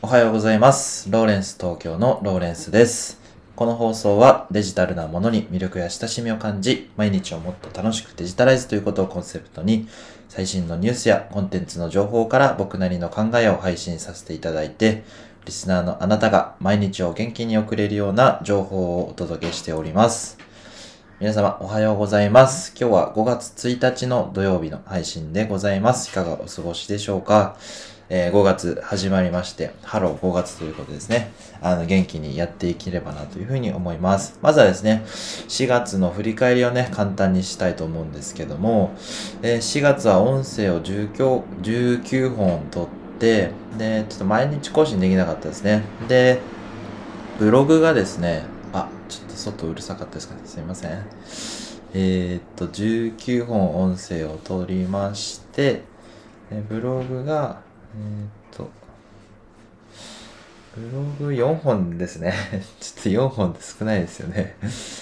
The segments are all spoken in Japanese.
おはようございます。ローレンス東京のローレンスです。この放送はデジタルなものに魅力や親しみを感じ、毎日をもっと楽しくデジタライズということをコンセプトに、最新のニュースやコンテンツの情報から僕なりの考えを配信させていただいて、リスナーのあなたが毎日を元気に送れるような情報をお届けしております。皆様おはようございます。今日は5月1日の土曜日の配信でございます。いかがお過ごしでしょうか？えー5月始まりまして、ハロー5月ということですね。あの、元気にやっていければなというふうに思います。まずはですね、4月の振り返りをね、簡単にしたいと思うんですけども、えー4月は音声を19 19本撮って、で、ちょっと毎日更新できなかったですね。で、ブログがですね、あ、ちょっと外うるさかったですかね。すいません。えーっと、19本音声を撮りまして、ブログが、えっと、ブログ4本ですね。ちょっと4本って少ないですよね。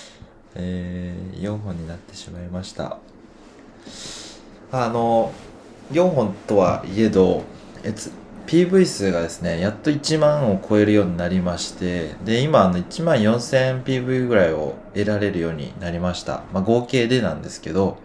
えー、4本になってしまいました。あの、4本とはいえど、えつ PV 数がですね、やっと1万を超えるようになりまして、で、今、あの、1万4000 PV ぐらいを得られるようになりました。まあ、合計でなんですけど、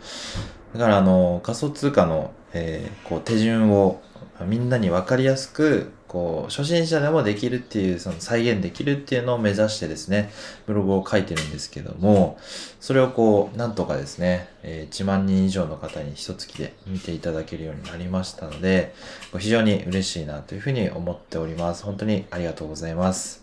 だから、あの、仮想通貨の、えーこう、手順をみんなに分かりやすく、こう、初心者でもできるっていう、その再現できるっていうのを目指してですね、ブログを書いてるんですけども、それをこう、なんとかですね、え1万人以上の方に一月で見ていただけるようになりましたので、非常に嬉しいなというふうに思っております。本当にありがとうございます。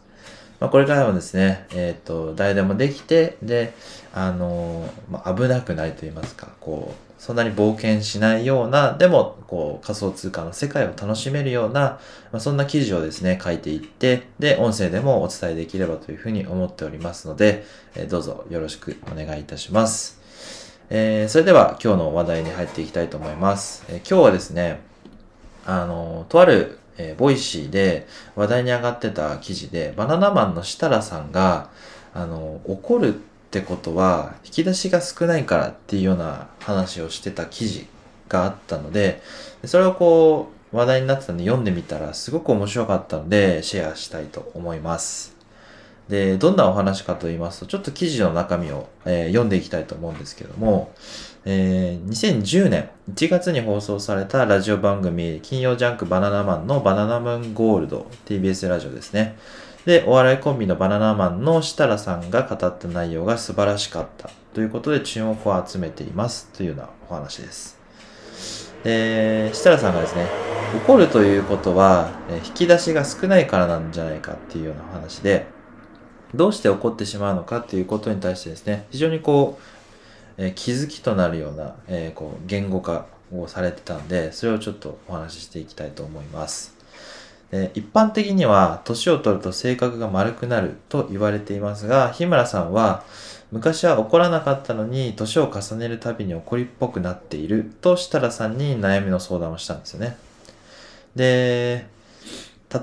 まあ、これからもですね、えっ、と、誰でもできて、で、あのーまあ、危なくないと言いますか、こう、そんなに冒険しないような、でも、こう、仮想通貨の世界を楽しめるような、まあ、そんな記事をですね、書いていって、で、音声でもお伝えできればというふうに思っておりますので、えどうぞよろしくお願いいたします。えーそれでは今日の話題に入っていきたいと思います。えー今日はですね、あの、とある、えーボイシーで話題に上がってた記事で、バナナマンの設楽さんが、あの、怒るってことは、引き出しが少ないからっていうような話をしてた記事があったので、それをこう、話題になってたんで読んでみたら、すごく面白かったので、シェアしたいと思います。で、どんなお話かと言いますと、ちょっと記事の中身を、えー読んでいきたいと思うんですけども、えー2010年1月に放送されたラジオ番組、金曜ジャンクバナナマンのバナナムーンゴールド、TBS ラジオですね。で、お笑いコンビのバナナマンの設楽さんが語った内容が素晴らしかったということで注目を集めていますというようなお話です。で、設楽さんがですね、怒るということは、引き出しが少ないからなんじゃないかっていうようなお話で、どうして怒ってしまうのかっていうことに対してですね、非常にこう、え気づきとなるような、えこう言語化をされてたんで、それをちょっとお話ししていきたいと思います。で一般的には、年を取ると性格が丸くなると言われていますが、日村さんは、昔は怒らなかったのに、年を重ねるたびに怒りっぽくなっていると設楽さんに悩みの相談をしたんですよね。で、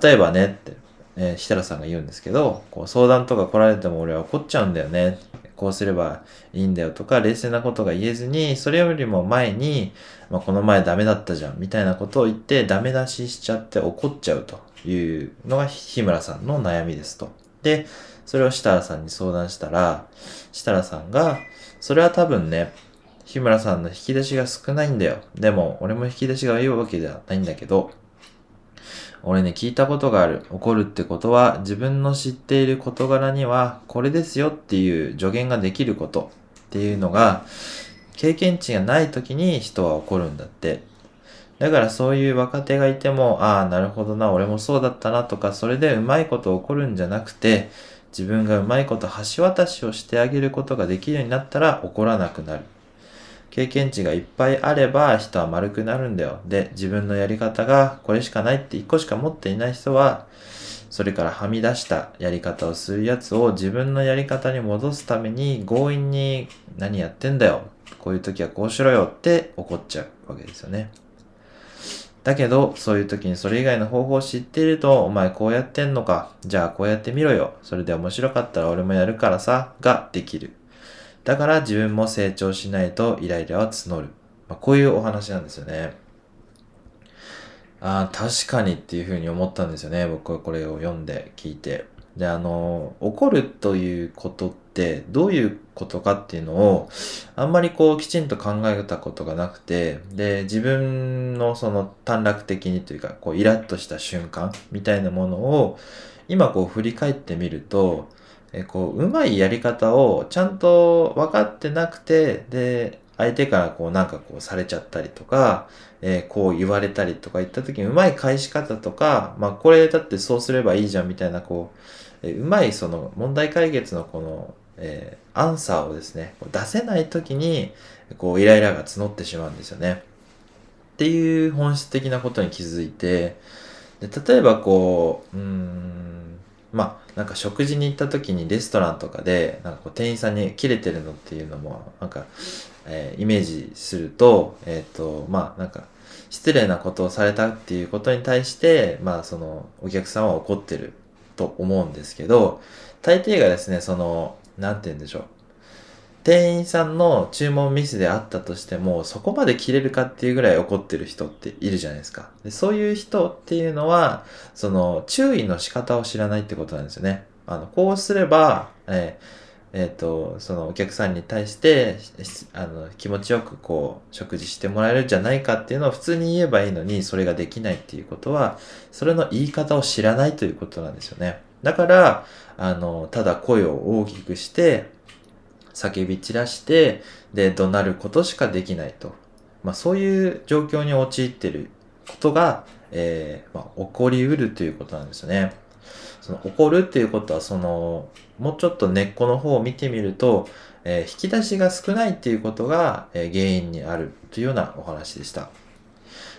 例えばねって、えー設楽さんが言うんですけど、こう相談とか来られても俺は怒っちゃうんだよね。こうすればいいんだよとか、冷静なことが言えずに、それよりも前に、まあ、この前ダメだったじゃん、みたいなことを言って、ダメ出ししちゃって怒っちゃうというのが日村さんの悩みですと。で、それを設楽さんに相談したら、設楽さんが、それは多分ね、日村さんの引き出しが少ないんだよ。でも、俺も引き出しがいいわけではないんだけど、俺ね、聞いたことがある。怒るってことは、自分の知っている事柄には、これですよっていう助言ができることっていうのが、経験値がない時に人は怒るんだって。だからそういう若手がいても、ああ、なるほどな、俺もそうだったなとか、それでうまいこと起こるんじゃなくて、自分がうまいこと橋渡しをしてあげることができるようになったら怒らなくなる。経験値がいっぱいあれば人は丸くなるんだよ。で、自分のやり方がこれしかないって一個しか持っていない人は、それからはみ出したやり方をするやつを自分のやり方に戻すために強引に何やってんだよ。こういう時はこうしろよって怒っちゃうわけですよね。だけど、そういう時にそれ以外の方法を知っていると、お前こうやってんのか。じゃあこうやってみろよ。それで面白かったら俺もやるからさ。ができる。だから自分も成長しないとイライラは募る。まあ、こういうお話なんですよね。ああ、確かにっていうふうに思ったんですよね。僕はこれを読んで聞いて。で、あの、怒るということってどういうことかっていうのをあんまりこうきちんと考えたことがなくて、で、自分のその短絡的にというか、こうイラッとした瞬間みたいなものを今こう振り返ってみると、えこう、うまいやり方をちゃんと分かってなくて、で、相手からこうなんかこうされちゃったりとか、えー、こう言われたりとか言った時にうまい返し方とか、まあこれだってそうすればいいじゃんみたいなこう、えー、うまいその問題解決のこの、えー、アンサーをですね、出せない時にこうイライラが募ってしまうんですよね。っていう本質的なことに気づいて、で例えばこう、うん、まあなんか食事に行った時にレストランとかでなんかこう店員さんに切れてるの？っていうのもなんかえー、イメージすると、えっ、ー、と、まあ、なんか、失礼なことをされたっていうことに対して、まあ、その、お客さんは怒ってると思うんですけど、大抵がですね、その、なんて言うんでしょう。店員さんの注文ミスであったとしても、そこまで切れるかっていうぐらい怒ってる人っているじゃないですか。でそういう人っていうのは、その、注意の仕方を知らないってことなんですよね。あの、こうすれば、えーえっ、ー、と、そのお客さんに対して、あの、気持ちよくこう、食事してもらえるんじゃないかっていうのを普通に言えばいいのに、それができないっていうことは、それの言い方を知らないということなんですよね。だから、あの、ただ声を大きくして、叫び散らして、で、怒鳴ることしかできないと。まあ、そういう状況に陥ってることが、えー、まあ、起こりうるということなんですよね。その起こるっていうことはそのもうちょっと根っこの方を見てみると、えー、引き出しが少ないっていうことが、えー、原因にあるというようなお話でした。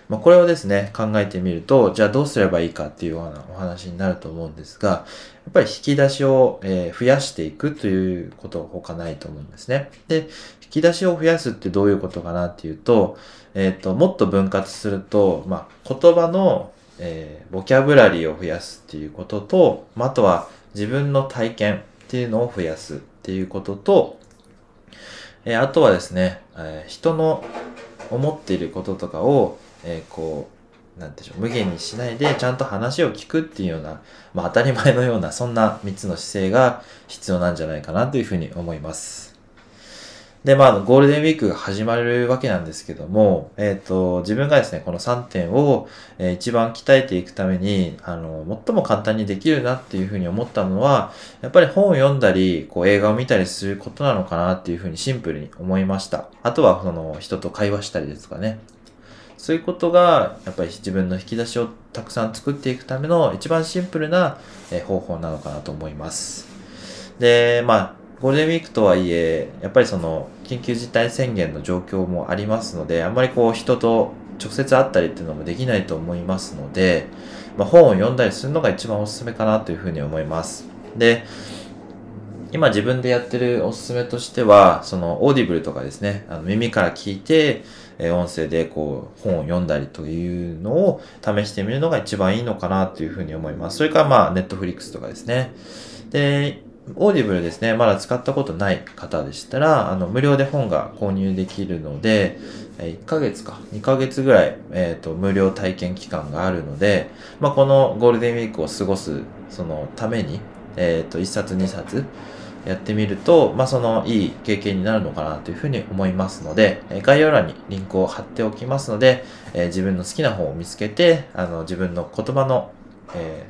まあ、これをですね、考えてみると、じゃあどうすればいいかっていうようなお話になると思うんですが、やっぱり引き出しを、え、増やしていくということは他ないと思うんですね。で、引き出しを増やすってどういうことかなっていうと、えっ、ー、と、もっと分割すると、まあ、言葉のえー、ボキャブラリーを増やすっていうことと、まあとは自分の体験っていうのを増やすっていうことと、えー、あとはですね、え、人の思っていることとかを、えー、こう、なんでしょう、無限にしないでちゃんと話を聞くっていうような、まあ当たり前のような、そんな3つの姿勢が必要なんじゃないかなというふうに思います。で、まあ、ゴールデンウィークが始まるわけなんですけども、えっ、ー、と、自分がですね、この3点を、えー、一番鍛えていくために、あの、最も簡単にできるなっていうふうに思ったのは、やっぱり本を読んだり、こう映画を見たりすることなのかなっていうふうにシンプルに思いました。あとは、その、人と会話したりですかね。そういうことが、やっぱり自分の引き出しをたくさん作っていくための一番シンプルな方法なのかなと思います。で、まあ、ゴールデンウィークとはいえ、やっぱりその、緊急事態宣言の状況もありますので、あんまりこう人と直接会ったりっていうのもできないと思いますので、まあ、本を読んだりするのが一番おすすめかなというふうに思います。で、今自分でやってるおすすめとしては、そのオーディブルとかですね、あの耳から聞いて、え音声でこう本を読んだりというのを試してみるのが一番いいのかなというふうに思います。それからまあ、ネットフリックスとかですね。で、オーディブルですね、まだ使ったことない方でしたら、あの、無料で本が購入できるので、1ヶ月か、2ヶ月ぐらい、えっ、ー、と、無料体験期間があるので、まあ、このゴールデンウィークを過ごす、そのために、えっ、ー、と、1冊2冊やってみると、まあ、その、いい経験になるのかなというふうに思いますので、概要欄にリンクを貼っておきますので、え、自分の好きな本を見つけて、あの、自分の言葉の、え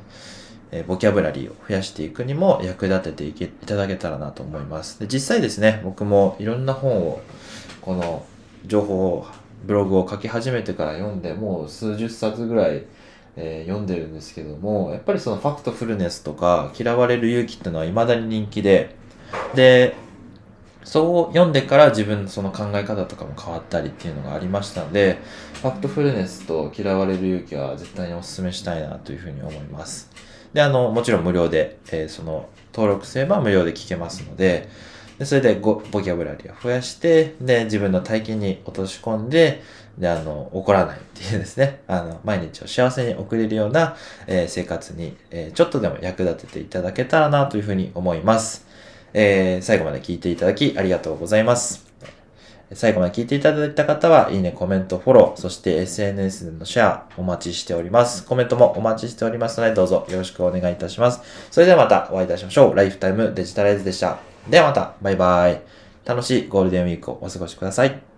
えボキャブラリーを増やしていくにも役立てていけいただけたらなと思います。で実際ですね、僕もいろんな本を、この情報を、ブログを書き始めてから読んで、もう数十冊ぐらい、えー、読んでるんですけども、やっぱりそのファクトフルネスとか、嫌われる勇気っていうのは未だに人気で、で、そう読んでから自分のその考え方とかも変わったりっていうのがありましたので、ファクトフルネスと嫌われる勇気は絶対にお勧めしたいなというふうに思います。で、あの、もちろん無料で、えー、その、登録すれば無料で聞けますので、でそれでごボキャブラリーを増やして、で、自分の体験に落とし込んで、で、あの、怒らないっていうですね、あの、毎日を幸せに送れるような、えー、生活に、えー、ちょっとでも役立てていただけたらなというふうに思います。えー、最後まで聞いていただきありがとうございます。最後まで聞いていただいた方は、いいね、コメント、フォロー、そして SNS でのシェアお待ちしております。コメントもお待ちしておりますので、どうぞよろしくお願いいたします。それではまたお会いいたしましょう。ライフタイムデジタライズでした。ではまた、バイバイ。楽しいゴールデンウィークをお過ごしください。